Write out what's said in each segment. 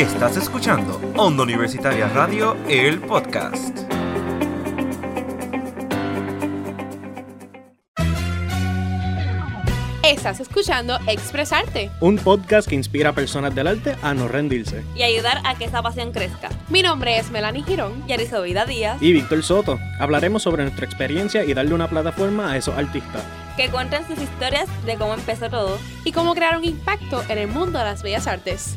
Estás escuchando Onda Universitaria Radio, el podcast. Estás escuchando Expresarte. Un podcast que inspira a personas del arte a no rendirse. y ayudar a que esa pasión crezca. Mi nombre es Melanie Girón. Yarizo Vida Díaz, Y Víctor Soto. Hablaremos sobre nuestra experiencia y darle una plataforma a esos artistas. que cuentan sus historias de cómo empezó todo. y cómo crear un impacto en el mundo de las bellas artes.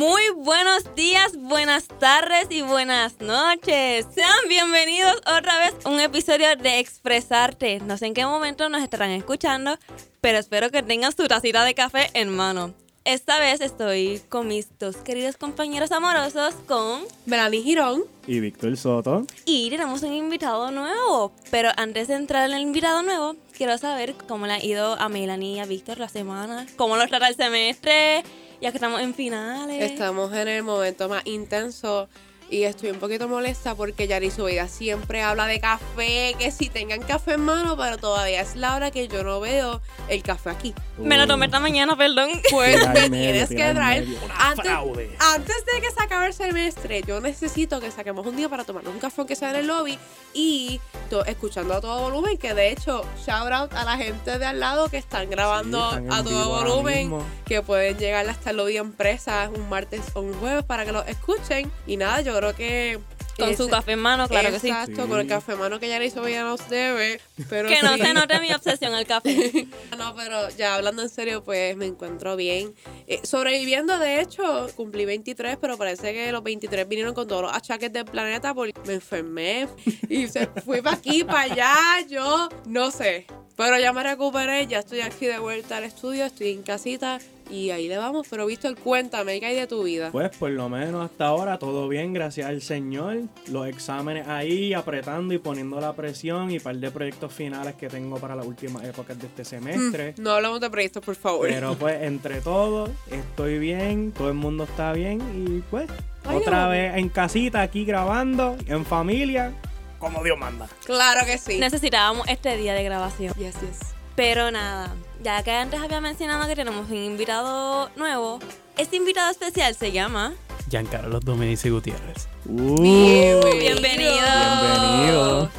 Muy buenos días, buenas tardes y buenas noches. Sean bienvenidos otra vez a un episodio de Expresarte. No sé en qué momento nos estarán escuchando, pero espero que tengan su tacita de café en mano. Esta vez estoy con mis dos queridos compañeros amorosos, con Melanie Girón. Y Víctor Soto. y tenemos un invitado nuevo. Pero antes de entrar en el invitado nuevo, quiero saber cómo le ha ido a Melanie y a Víctor la semana, cómo los trata el semestre, ya que estamos en finales. Estamos en el momento más intenso y estoy un poquito molesta porque Yari Subida siempre habla de café, que si tengan café en mano, pero todavía es la hora que yo no veo el café aquí. Me lo tomé esta mañana, perdón. Pues me tienes que traer. Antes, fraude. antes de que se acabe el semestre, yo necesito que saquemos un día para tomarnos un café que sea en el lobby y to- escuchando a todo volumen, que de hecho, shout out a la gente de al lado que están grabando Sí, están en a todo volumen que pueden llegar hasta el lobby empresa un martes o un jueves para que lo escuchen. Y nada, yo creo que. Con su ese- café en mano, claro que sí. Exacto, con el café mano que ya le hizo ya nos debe. Pero Que no sí. se note mi obsesión al café. No, pero ya hablando en serio, pues me encuentro bien. Eh, sobreviviendo, de hecho, cumplí 23, pero parece que los 23 vinieron con todos los achaques del planeta porque me enfermé y se fui para aquí, para allá, yo no sé. Pero ya me recuperé, ya estoy aquí de vuelta al estudio, estoy en casita y ahí le vamos. Pero Víctor, cuéntame, ¿qué hay de tu vida? Pues por lo menos hasta ahora todo bien, gracias al Señor. Los exámenes ahí, apretando y poniendo la presión y par de proyectos finales que tengo para las últimas épocas de este semestre. No hablamos de proyectos, por favor. Pero pues entre todos estoy bien, todo el mundo está bien y pues Ay, otra no. vez en casita aquí grabando, en familia, como Dios manda. Claro que sí. Necesitábamos este día de grabación. Yes, yes. Pero nada, ya que antes había mencionado que tenemos un invitado nuevo, este invitado especial se llama... Giancarlo Domenici Gutiérrez. Bienvenido. Bienvenido.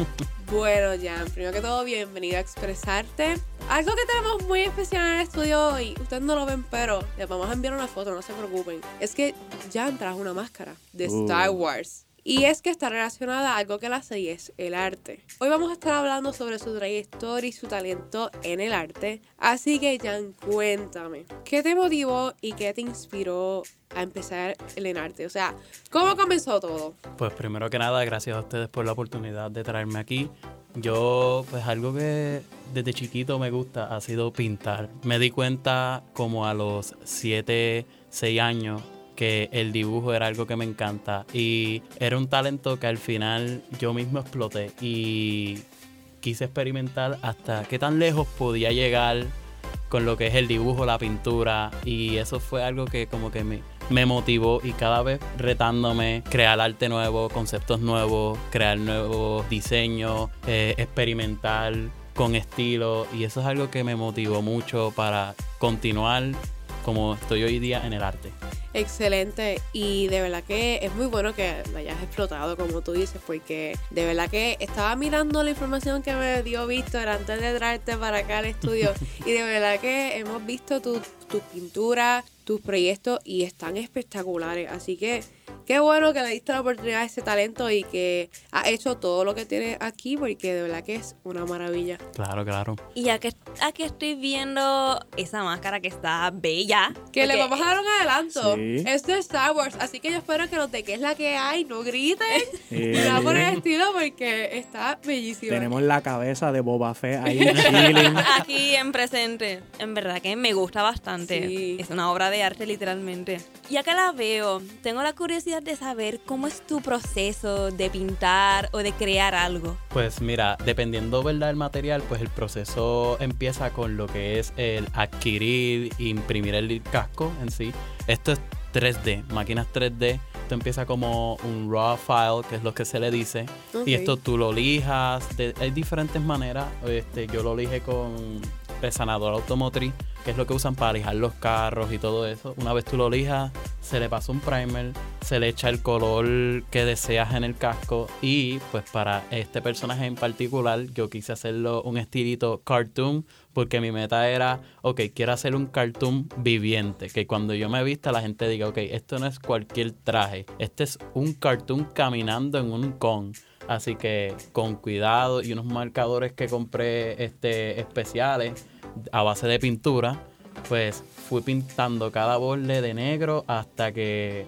Bueno, Jan, primero que todo, bienvenido a Expresarte. Algo que tenemos muy especial en el estudio hoy, ustedes no lo ven, pero les vamos a enviar una foto, no se preocupen. Es que Jan trajo una máscara de Uh. Star Wars. Y es que está relacionada a algo que la hace y es el arte. Hoy vamos a estar hablando sobre su trayectoria y su talento en el arte. Así que, Jan, cuéntame, ¿qué te motivó y qué te inspiró a empezar el arte? O sea, ¿cómo comenzó todo? Pues primero que nada, gracias a ustedes por la oportunidad de traerme aquí. Yo, pues algo que desde chiquito me gusta ha sido pintar. Me di cuenta como a los 7, 6 años que el dibujo era algo que me encanta y era un talento que al final yo mismo exploté y quise experimentar hasta qué tan lejos podía llegar con lo que es el dibujo, la pintura y eso fue algo que como que me, me motivó y cada vez retándome crear arte nuevo, conceptos nuevos, crear nuevos diseños, eh, experimentar con estilo y eso es algo que me motivó mucho para continuar como estoy hoy día en el arte. Excelente y de verdad que es muy bueno que la hayas explotado como tú dices porque de verdad que estaba mirando la información que me dio Víctor antes de traerte para acá al estudio y de verdad que hemos visto tus tus pinturas, tus proyectos y están espectaculares. Así que qué bueno que le diste la oportunidad a ese talento y que has hecho todo lo que tienes aquí porque de verdad que es una maravilla. Claro, claro. Y ya que aquí estoy viendo esa máscara que está bella. Que le vamos a dar un adelanto. Sí. Es de Star Wars, así que yo espero que los de qué es la que hay no griten. Nada por el estilo porque está bellísima. tenemos la cabeza de Boba Fett ahí chilling. Aquí en presente. En verdad que me gusta bastante. Sí. Es una obra de arte literalmente. Ya que la veo, tengo la curiosidad de saber cómo es tu proceso de pintar o de crear algo. Pues mira, dependiendo ¿verdad? del material, pues el proceso empieza con lo que es el adquirir, imprimir el casco en sí. Esto es 3D, máquinas 3D esto empieza como un raw file, que es lo que se le dice. Y esto tú lo lijas. de- hay diferentes maneras. Este, yo lo lije con resanador automotriz, que es lo que usan para lijar los carros y todo eso. Una vez tú lo lijas, se le pasa un primer, se le echa el color que deseas en el casco. Y pues para este personaje en particular, yo quise hacerlo un estilito cartoon. Porque mi meta era, ok, quiero hacer un cartoon viviente. Que cuando yo me vista la gente diga, ok, esto no es cualquier traje. Este es un cartoon caminando en un con. Así que con cuidado y unos marcadores que compré este, especiales a base de pintura, pues fui pintando cada borde de negro hasta que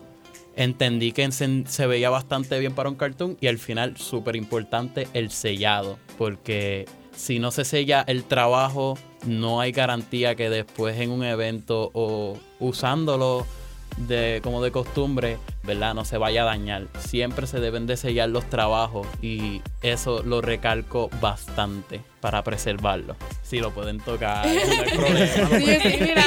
entendí que se, veía bastante bien para un cartoon y al final, súper importante, el sellado, porque si no se sella el trabajo, no hay garantía que después en un evento o usándolo de, como de costumbre, ¿verdad? No se vaya a dañar. Siempre se deben de sellar los trabajos y eso lo recalco bastante para preservarlo. Si lo pueden tocar, no hay problema. Sí, Mira.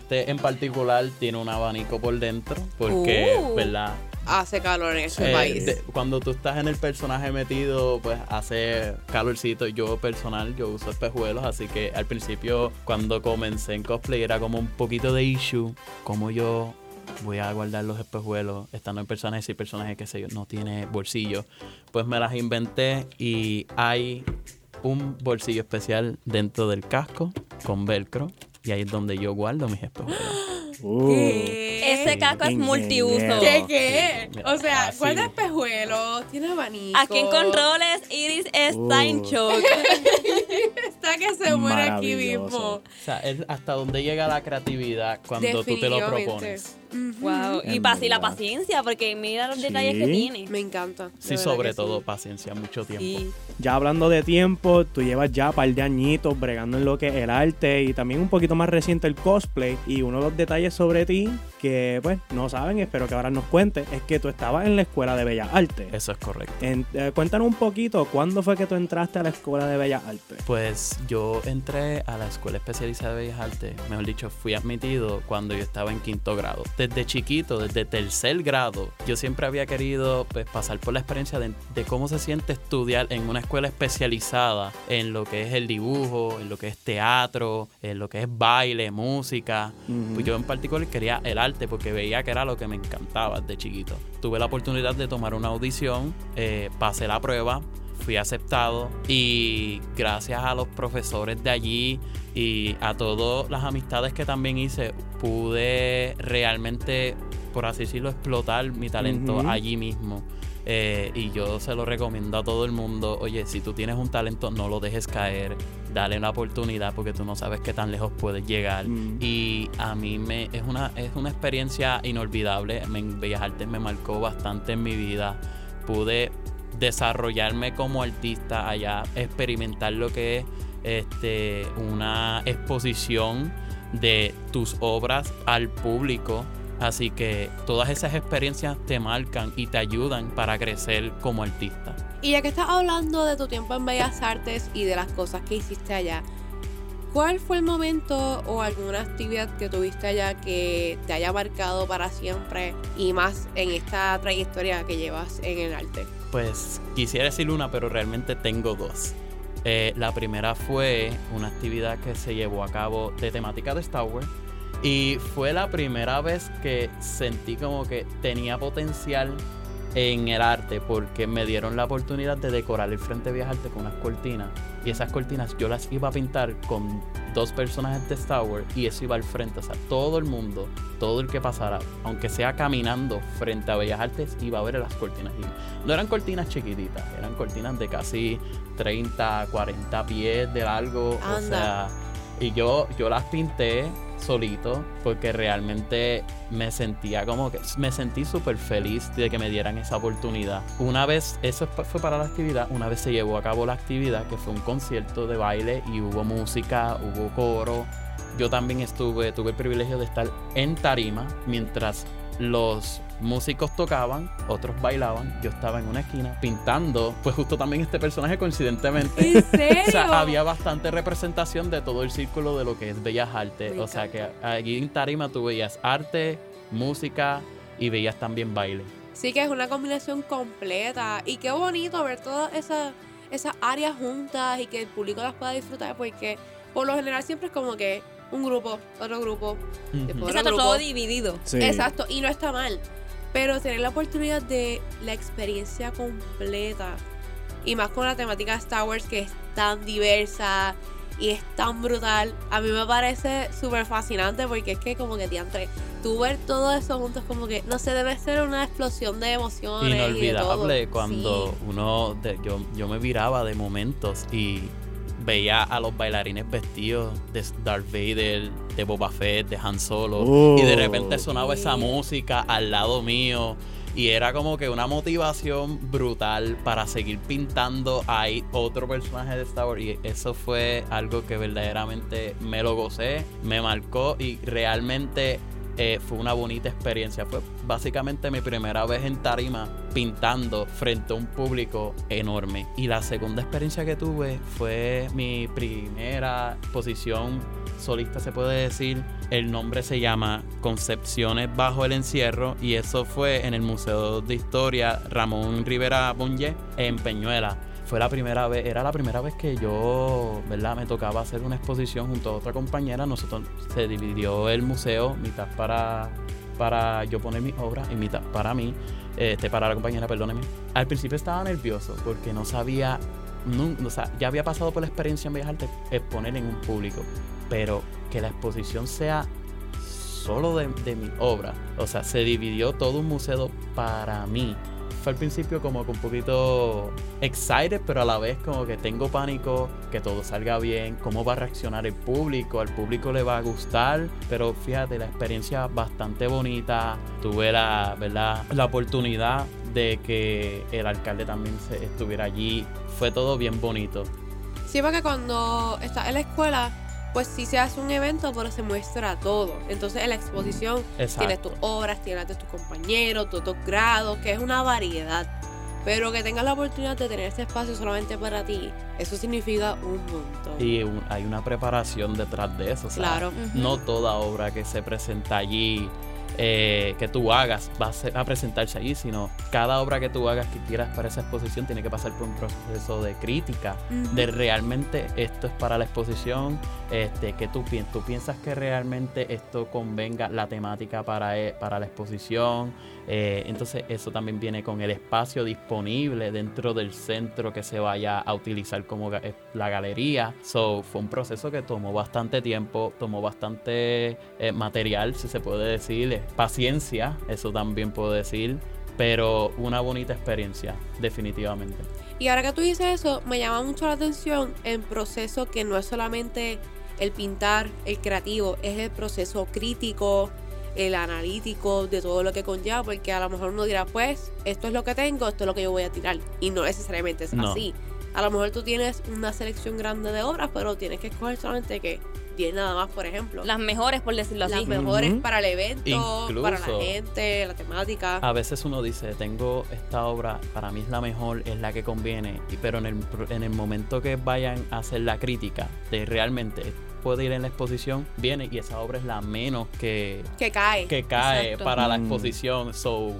Este en particular tiene un abanico por dentro porque, Uh. ¿verdad? Hace calor en este Eh, país. de- cuando tú estás en el personaje metido, pues hace calorcito. Yo personal, yo uso espejuelos, así que al principio cuando comencé en cosplay era como un poquito de issue, como yo voy a guardar los espejuelos estando en personajes y personajes que sé yo, no tiene bolsillo. Pues me las inventé y hay un bolsillo especial dentro del casco con velcro y ahí es donde yo guardo mis espejuelos. Uh, Ese casco es multiuso. ¿Qué, qué? O sea, así. guarda espejuelos, tiene abanico. Aquí en controles, Iris está en Uh. shock. Que se muere aquí mismo. O sea, es hasta donde llega la creatividad cuando tú te lo propones. Wow. Y En la paciencia, porque mira los detalles que tiene. Me encanta. Sí, sobre todo sí. paciencia, mucho tiempo. Sí. Ya hablando de tiempo, tú llevas ya un par de añitos bregando en lo que es el arte y también un poquito más reciente el cosplay. Y uno de los detalles sobre ti que, pues, no saben, espero que ahora nos cuentes, es que tú estabas en la Escuela de Bellas Artes. Eso es correcto. En- eh, cuéntanos un poquito, ¿cuándo fue que tú entraste a la Escuela de Bellas Artes? Pues yo entré a la Escuela Especializada de Bellas Artes, mejor dicho, fui admitido cuando yo estaba en quinto grado. Desde chiquito, desde tercer grado, yo siempre había querido pues, pasar por la experiencia de, de cómo se siente estudiar en una escuela especializada en lo que es el dibujo, en lo que es teatro, en lo que es baile, música. Ujú. Pues yo en particular quería el arte porque veía que era lo que me encantaba de chiquito. Tuve la oportunidad de tomar una audición, eh, pasé la prueba, fui aceptado y gracias a los profesores de allí y a todas las amistades que también hice, pude realmente, por así decirlo, explotar mi talento allí mismo. Eh, y yo se lo recomiendo a todo el mundo. Oye, si tú tienes un talento, no lo dejes caer. Dale una oportunidad porque tú no sabes qué tan lejos puedes llegar. Mm. Y a mí me es una, es una experiencia inolvidable. Me- Bellas Artes me marcó bastante en mi vida. Pude desarrollarme como artista allá, experimentar lo que es este, una exposición de tus obras al público. Así que todas esas experiencias te marcan y te ayudan para crecer como artista. Y ya que estás hablando de tu tiempo en Bellas Artes y de las cosas que hiciste allá, ¿cuál fue el momento o alguna actividad que tuviste allá que te haya marcado para siempre y más en esta trayectoria que llevas en el arte? Pues quisiera decir una, pero realmente tengo dos. Eh, la primera fue una actividad que se llevó a cabo de temática de Star Wars. Y fue la primera vez que sentí como que tenía potencial en el arte porque me dieron la oportunidad de decorar el frente de Bellas Artes con unas cortinas. Y esas cortinas yo las iba a pintar con dos personajes de Star Wars y eso iba al frente. O sea, todo el mundo, todo el que pasara, aunque sea caminando frente a Bellas Artes, iba a ver las cortinas. Y no eran cortinas chiquititas, eran cortinas de casi 30, 40 pies de largo. O sea, y yo, yo las pinté solito porque realmente me sentía como que me sentí súper feliz de que me dieran esa oportunidad. Una vez, eso fue para la actividad, una vez se llevó a cabo la actividad que fue un concierto de baile y hubo música, hubo coro. Yo también estuve, tuve el privilegio de estar en tarima mientras los músicos tocaban, otros bailaban, yo estaba en una esquina pintando, pues justo también este personaje coincidentemente ¿En serio? o sea, había bastante representación de todo el círculo de lo que es Bellas Artes. Me o sea, que allí en Tarima tú veías arte, música y veías también baile. Sí que es una combinación completa y qué bonito ver todas esas, esas áreas juntas y que el público las pueda disfrutar porque por lo general siempre es como que un grupo, otro grupo, después otro Exacto, grupo. todo dividido. Sí. Exacto, y no está mal. Pero tener la oportunidad de la experiencia completa y más con la temática de Star Wars que es tan diversa y es tan brutal, a mí me parece súper fascinante porque es que como que diantre, tú ver todo eso juntos como que, no sé, debe ser una explosión de emociones. y de Inolvidable todo. cuando Sí. uno, de- yo, yo me viraba de momentos y veía a los bailarines vestidos de Darth Vader, de Boba Fett, de Han Solo, Oh. y de repente sonaba esa música al lado mío. Y era como que una motivación brutal para seguir pintando ahí otro personaje de Star Wars. Y eso fue algo que verdaderamente me lo gocé, me marcó y realmente eh, fue una bonita experiencia. Fue básicamente mi primera vez en tarima pintando frente a un público enorme. Y la segunda experiencia que tuve fue mi primera exposición solista, se puede decir. El nombre se llama Concepciones bajo el encierro y eso fue en el Museo de Historia Ramón Rivera Bonje en Peñuela. Fue la primera vez, era la primera vez que yo, ¿verdad? Me tocaba hacer una exposición junto a otra compañera. Nosotros se dividió el museo, mitad para, para yo poner mis obras y mitad para mí, este, para la compañera, perdóneme. Al principio estaba nervioso porque no sabía, no, o sea, ya había pasado por la experiencia en Bellas exponer en un público, pero que la exposición sea solo de, de mi obra, o sea, se dividió todo un museo para mí. Fue al principio como que un poquito excited, pero a la vez como que tengo pánico que todo salga bien, cómo va a reaccionar el público, al público le va a gustar, pero fíjate, la experiencia bastante bonita, tuve la, ¿verdad? la oportunidad de que el alcalde también se- estuviera allí, fue todo bien bonito. Sí, porque cuando estás en la escuela, pues sí se hace un evento, pero se muestra todo. Entonces en la exposición tienes Exacto. tus obras, tienes de tus compañeros, tus dos grados, que es una variedad. Pero que tengas la oportunidad de tener este espacio solamente para ti, eso significa un montón. Y un- hay una preparación detrás de eso. o sea, Claro. No toda obra que se presenta allí, eh, que tú hagas, va a, ser- a presentarse allí, sino cada obra que tú hagas que quieras para esa exposición tiene que pasar por un proceso de crítica, de realmente esto es para la exposición, este, que tú, tú piensas que realmente esto convenga la temática para, e- para la exposición. Eh, entonces eso también viene con el espacio disponible dentro del centro que se vaya a utilizar como eh, la galería. So, fue un proceso que tomó bastante tiempo, tomó bastante eh, material, si se puede decir, paciencia, eso también puedo decir, pero una bonita experiencia, definitivamente. Y ahora que tú dices eso, me llama mucho la atención el proceso que no es solamente el pintar, el creativo, es el proceso crítico, el analítico, de todo lo que conlleva, porque a lo mejor uno dirá, pues, esto es lo que tengo, esto es lo que yo voy a tirar. Y no necesariamente es No. así. A lo mejor tú tienes una selección grande de obras, pero tienes que escoger solamente que 10 nada más, por ejemplo. Las mejores, por decirlo Las así. mejores Ujú. para el evento, para la gente, la temática. A veces uno dice, tengo esta obra, para mí es la mejor, es la que conviene, y- pero en el, en el momento que vayan a hacer la crítica de realmente puede ir en la exposición, viene y esa obra es la menos que, que cae. que cae Exacto. para la Mm. exposición. So,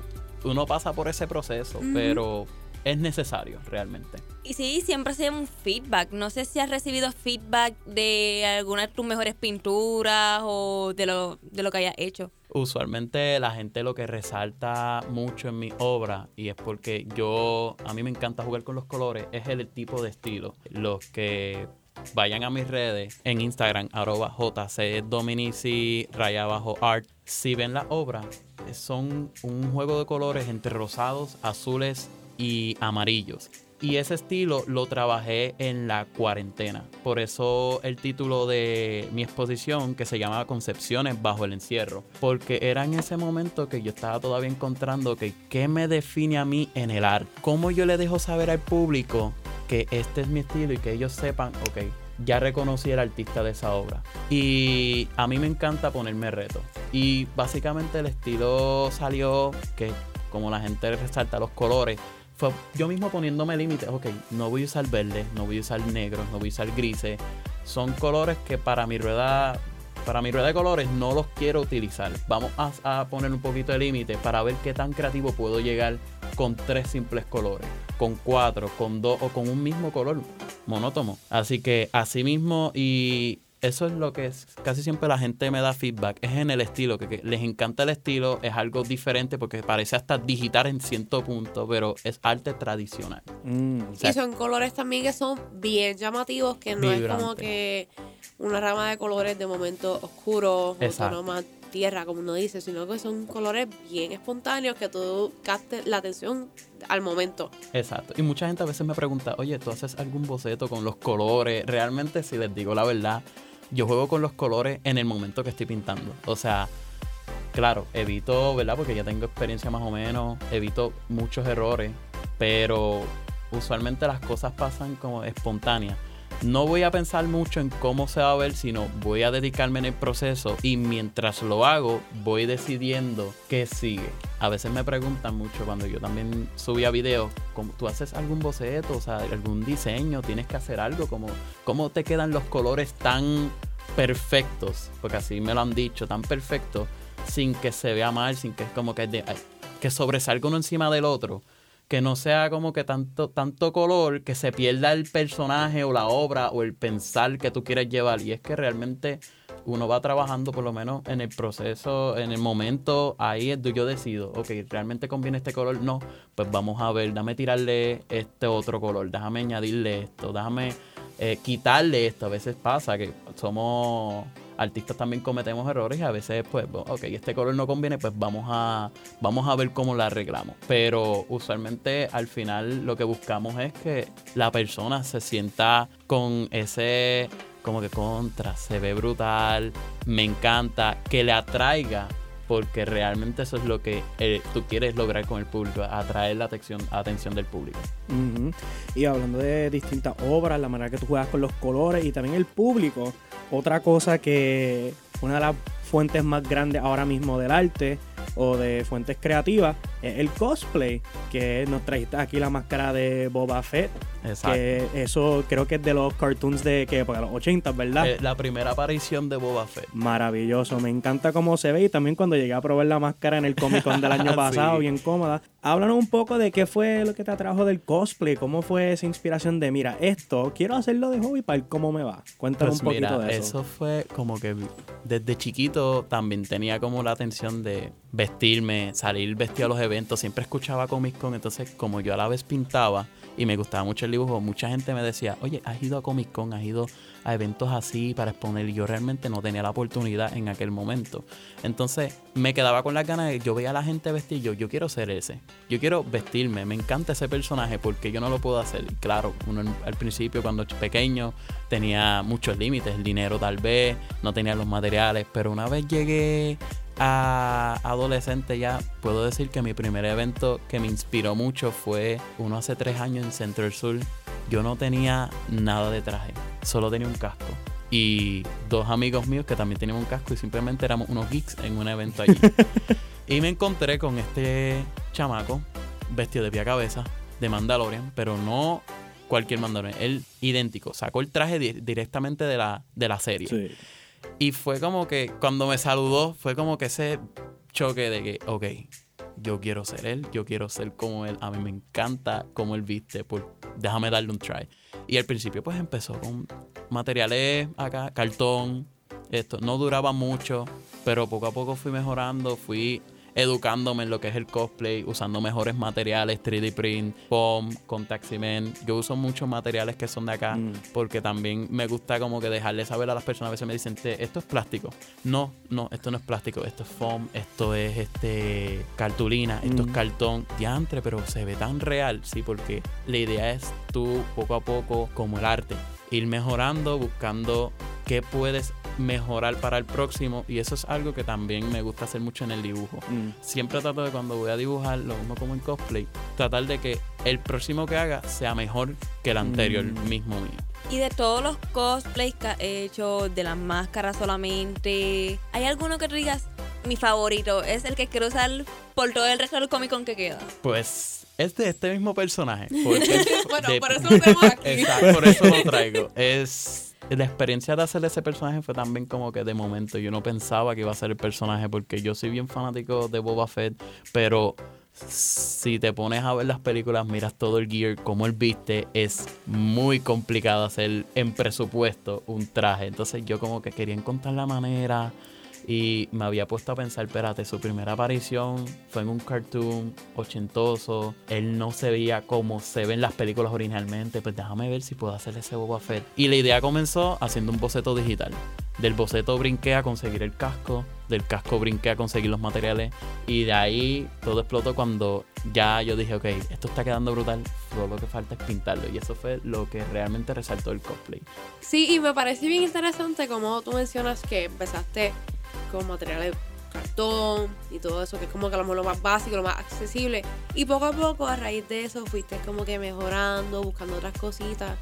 uno pasa por ese proceso, pero es necesario realmente. Y sí, siempre se un feedback. No sé si has recibido feedback de alguna de tus mejores pinturas o de lo, de lo que hayas hecho. Usualmente la gente lo que resalta mucho en mi obra y es porque yo, a mí me encanta jugar con los colores, es el tipo de estilo. Los que vayan a mis redes en Instagram, arroba raya art, si ven la obra, son un juego de colores entre rosados, azules y amarillos. Y ese estilo lo trabajé en la cuarentena. Por eso el título de mi exposición, que se llama Concepciones bajo el encierro. Porque era en ese momento que yo estaba todavía encontrando que qué me define a mí en el arte. ¿Cómo yo le dejo saber al público que este es mi estilo y que ellos sepan, ok, ya reconocí al artista de esa obra. Y a mí me encanta ponerme reto. Y básicamente el estilo salió que como la gente resalta los colores, fue yo mismo poniéndome límites. Ok, no voy a usar verde, no voy a usar negro, no voy a usar grises. Son colores que para mi rueda para mi rueda de colores no los quiero utilizar. Vamos a, a poner un poquito de límite para ver qué tan creativo puedo llegar con tres simples colores, con cuatro, con dos o con un mismo color monótono. Así que así mismo y eso es lo que es, casi siempre la gente me da feedback, es en el estilo, que, que les encanta el estilo, es algo diferente porque parece hasta digital en cierto punto, pero es arte tradicional. Mm. O sea, y son colores también que son bien llamativos, que no es como que una rama de colores de momento oscuros o Exacto. Tierra, como uno dice, sino que son colores bien espontáneos que tú captes la atención al momento. Exacto. Y mucha gente a veces me pregunta, oye, ¿tú haces algún boceto con los colores? Realmente, si les digo la verdad, yo juego con los colores en el momento que estoy pintando. O sea, claro, evito, ¿verdad? Porque ya tengo experiencia más o menos, evito muchos errores, pero usualmente las cosas pasan como espontáneas. No voy a pensar mucho en cómo se va a ver, sino voy a dedicarme en el proceso y mientras lo hago voy decidiendo qué sigue. A veces me preguntan mucho cuando yo también subía videos, ¿cómo- ¿tú haces algún boceto, o sea, algún diseño? ¿Tienes que hacer algo? ¿Cómo, cómo te quedan los colores tan perfectos? Porque así me lo han dicho, tan perfectos, sin que se vea mal, sin que es como que, de- que sobresalga uno encima del otro que no sea como que tanto, tanto color que se pierda el personaje o la obra o el pensar que tú quieres llevar. Y es que realmente uno va trabajando por lo menos en el proceso, en el momento, ahí es donde yo decido, ok, ¿realmente conviene este color? No, pues vamos a ver, dame tirarle este otro color, déjame añadirle esto, déjame eh, quitarle esto. A veces pasa que somos artistas también cometemos errores y a veces pues ok este color no conviene pues vamos a vamos a ver cómo la arreglamos pero usualmente al final lo que buscamos es que la persona se sienta con ese como que contra se ve brutal me encanta que le atraiga porque realmente eso es lo que eh, tú quieres lograr con el público atraer la atención atención del público. Y hablando de distintas obras, la manera que tú juegas con los colores y también el público, otra cosa que una de las fuentes más grandes ahora mismo del arte o de fuentes creativas el cosplay, que nos trajiste aquí la máscara de Boba Fett, exacto que eso creo que es de los cartoons de que para los 80, ¿verdad? Eh, la primera aparición de Boba Fett Maravilloso, me encanta cómo se ve y también cuando llegué a probar la máscara en el Comic Con del año Sí. pasado, bien cómoda. Háblanos un poco de qué fue lo que te atrajo del cosplay, cómo fue esa inspiración de, mira, esto quiero hacerlo de hobby para ver cómo me va. Cuéntanos Pues un poquito mira, de eso. eso fue como que desde chiquito también tenía como la atención de vestirme, salir vestido a los eventos. Siempre escuchaba Comic Con, entonces como yo a la vez pintaba y me gustaba mucho el dibujo, mucha gente me decía, oye, has ido a Comic Con, has ido a eventos así para exponer. Y yo realmente no tenía la oportunidad en aquel momento. Entonces me quedaba con las ganas de, yo veía a la gente vestir, yo, yo quiero ser ese. Yo quiero vestirme, me encanta ese personaje porque yo no lo puedo hacer. Claro, uno al principio cuando pequeño tenía muchos límites, el dinero tal vez, no tenía los materiales, pero una vez llegué a adolescente ya, puedo decir que mi primer evento que me inspiró mucho fue uno hace tres años en Central Sur. Yo no tenía nada de traje, solo tenía un casco. Y dos amigos míos que también tenían un casco y simplemente éramos unos geeks en un evento allí. y me encontré con este chamaco vestido de pie a cabeza de Mandalorian, pero no cualquier Mandalorian, él idéntico, sacó el traje di- directamente de la, de la serie. Sí. Y fue como que cuando me saludó, fue como que ese choque de que, ok, yo quiero ser él, yo quiero ser como él, a mí me encanta cómo él viste, pues déjame darle un try. Y al principio pues empezó con materiales acá, cartón, esto, no duraba mucho, pero poco a poco fui mejorando, fui educándome en lo que es el cosplay, usando mejores materiales, 3D print, foam, contact cement. Yo uso muchos materiales que son de acá Mm. porque también me gusta como que dejarle saber a las personas. A veces me dicen, "Te- esto es plástico. No, no, esto no es plástico, esto es foam, esto es este cartulina, esto Mm. es cartón, diantre, pero se ve tan real, sí, porque la idea es tú poco a poco, como el arte, ir mejorando, buscando qué puedes mejorar para el próximo y eso es algo que también me gusta hacer mucho en el dibujo. Mm. Siempre trato de cuando voy a dibujar, lo mismo como en cosplay, tratar de que el próximo que haga sea mejor que el anterior Mm. mismo mío. Y de todos los cosplays que has hecho, de las máscaras solamente, ¿hay alguno que tú digas, mi favorito es el que quiero usar por todo el resto del Comic Con que queda? Pues es de este mismo personaje. porque bueno, de- por eso lo tenemos aquí. Exacto, por eso lo traigo. Es la experiencia de hacer ese personaje fue también como que de momento yo no pensaba que iba a ser el personaje porque yo soy bien fanático de Boba Fett, pero si te pones a ver las películas, miras todo el gear, como él viste, es muy complicado hacer en presupuesto un traje. Entonces yo como que quería encontrar la manera y me había puesto a pensar, espérate, su primera aparición fue en un cartoon ochentoso. Él no se veía como se ven las películas originalmente. Pues déjame ver si puedo hacer ese Boba Fett. Y la idea comenzó haciendo un boceto digital. Del boceto brinqué a conseguir el casco. Del casco brinqué a conseguir los materiales. Y de ahí todo explotó cuando ya yo dije, ok, esto está quedando brutal. Todo lo que falta es pintarlo. Y eso fue lo que realmente resaltó el cosplay. Sí, y me parece bien interesante como tú mencionas que empezaste con materiales cartón y todo eso, que es como que a lo mejor lo más básico, lo más accesible. Y poco a poco, a raíz de eso, fuiste como que mejorando, buscando otras cositas.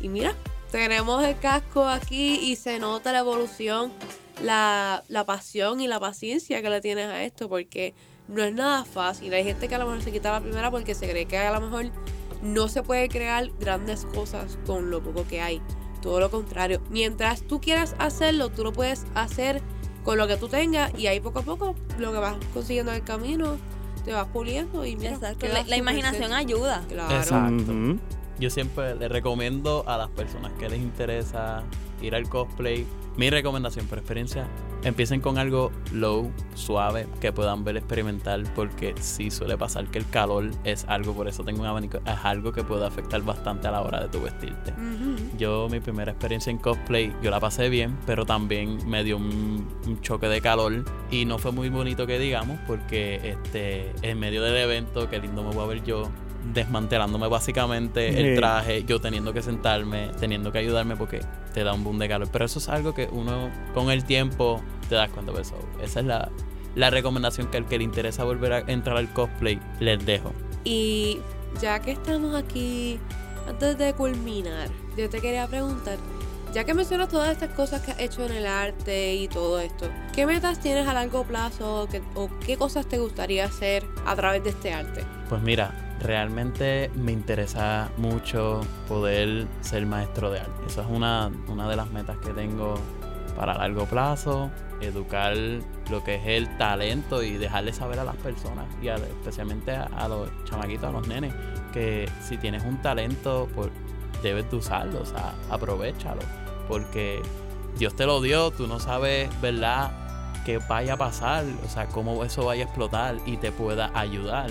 Y mira, tenemos el casco aquí y se nota la evolución, la, la pasión y la paciencia que le tienes a esto, porque no es nada fácil. Hay gente que a lo mejor se quita la primera porque se cree que a lo mejor no se puede crear grandes cosas con lo poco que hay. Todo lo contrario. Mientras tú quieras hacerlo, tú lo puedes hacer con lo que tú tengas y ahí poco a poco lo que vas consiguiendo en el camino te vas puliendo y mira, Exacto. La, la imaginación ayuda. Claro. Exacto. Yo siempre le recomiendo a las personas que les interesa ir al cosplay. Mi recomendación por experiencia, empiecen con algo low, suave, que puedan ver experimental, porque sí suele pasar que el calor es algo, por eso tengo un abanico, es algo que puede afectar bastante a la hora de tu vestirte. Yo, mi primera experiencia en cosplay, yo la pasé bien, pero también me dio un, un choque de calor y no fue muy bonito que digamos, porque este, en medio del evento, qué lindo me voy a ver yo, desmantelándome básicamente Sí. el traje, yo teniendo que sentarme, teniendo que ayudarme porque te da un boom de calor. Pero eso es algo que uno con el tiempo te das cuenta de eso. Esa es la, la recomendación que al que le interesa volver a entrar al cosplay, les dejo. Y ya que estamos aquí, antes de culminar, yo te quería preguntar, ya que mencionas todas estas cosas que has hecho en el arte y todo esto, ¿qué metas tienes a largo plazo ¿Qué- o qué cosas te gustaría hacer a través de este arte? Pues mira, realmente me interesa mucho poder ser maestro de arte. Eso es una, una de las metas que tengo para largo plazo, educar lo que es el talento y dejarle saber a las personas y especialmente a, a los chamaquitos, a los nenes, que si tienes un talento, pues debes de usarlo, o sea, aprovechalo, porque Dios te lo dio, tú no sabes, ¿verdad? Que vaya a pasar, o sea, cómo eso vaya a explotar y te pueda ayudar.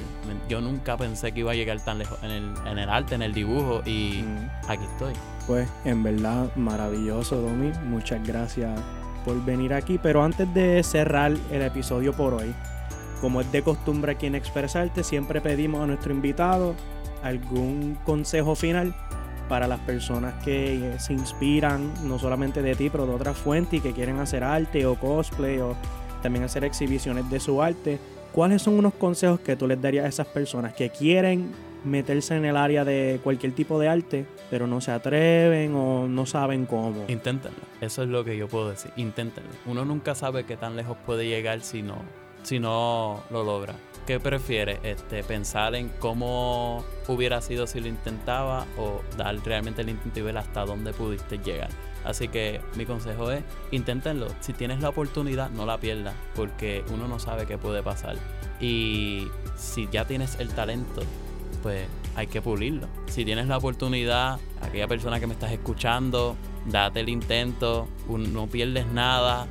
Yo nunca pensé que iba a llegar tan lejos en el, en el arte, en el dibujo y Mm. aquí estoy. Pues en verdad maravilloso, Domi. Muchas gracias por venir aquí. Pero antes de cerrar el episodio por hoy, como es de costumbre aquí en Expresarte, siempre pedimos a nuestro invitado algún consejo final para las personas que eh, se inspiran no solamente de ti, pero de otras fuentes y que quieren hacer arte o cosplay o también hacer exhibiciones de su arte. ¿Cuáles son unos consejos que tú les darías a esas personas que quieren meterse en el área de cualquier tipo de arte, pero no se atreven o no saben cómo? Inténtenlo. Eso es lo que yo puedo decir. Inténtenlo. Uno nunca sabe qué tan lejos puede llegar si no, si no lo logra. ¿Qué prefieres? Este, ¿Pensar en cómo hubiera sido si lo intentaba o dar realmente el intento y ver hasta dónde pudiste llegar? Así que mi consejo es, inténtenlo. Si tienes la oportunidad, no la pierdas, porque uno no sabe qué puede pasar. Y si ya tienes el talento, pues hay que pulirlo. Si tienes la oportunidad, aquella persona que me estás escuchando, date el intento, no pierdes nada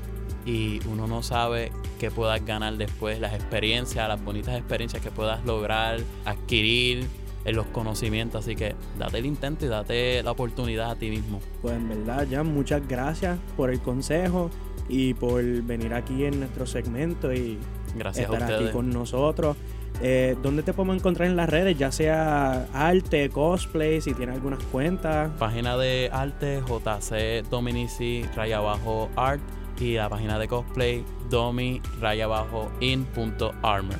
y uno no sabe qué puedas ganar después, las experiencias, las bonitas experiencias que puedas lograr, adquirir, en los conocimientos. Así que date el intento y date la oportunidad a ti mismo. Pues en verdad, ya muchas gracias por el consejo y por venir aquí en nuestro segmento y Gracias a estar aquí con nosotros. Eh, ¿Dónde te podemos encontrar en las redes? Ya sea arte, cosplay, si tienes algunas cuentas. Página de arte JC Dominici raya abajo art y la página de cosplay domi raya abajo in punto armor.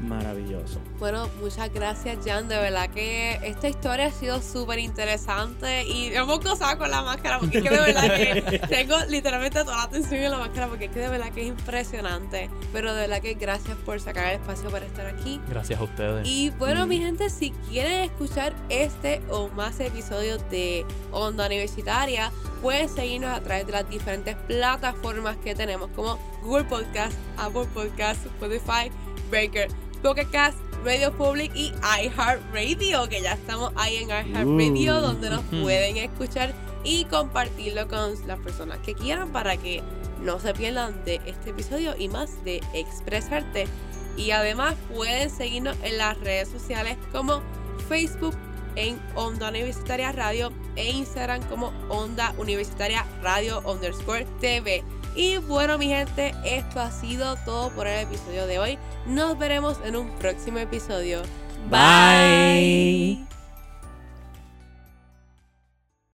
maravilloso. Bueno, muchas gracias, Jan. De verdad que esta historia ha sido súper interesante y hemos gozado con la máscara porque es que de verdad que tengo literalmente toda la atención en la máscara porque es que de verdad que es impresionante. Pero de verdad que gracias por sacar el espacio para estar aquí. Gracias a ustedes. Y bueno, mi gente, si quieren escuchar este o más episodios de Onda Universitaria, pueden seguirnos a través de las diferentes plataformas que tenemos, como Google Podcast, Apple Podcast, Spotify, Breaker, Pocket Cast, Radio Public y iHeartRadio, que ya estamos ahí en iHeartRadio, Uh. donde nos pueden escuchar y compartirlo con las personas que quieran para que no se pierdan de este episodio y más de Expresarte. Y además pueden seguirnos en las redes sociales como Facebook en Onda Universitaria Radio e Instagram como Onda Universitaria Radio underscore TV. Y bueno mi gente, esto ha sido todo por el episodio de hoy. Nos veremos en un próximo episodio. Bye.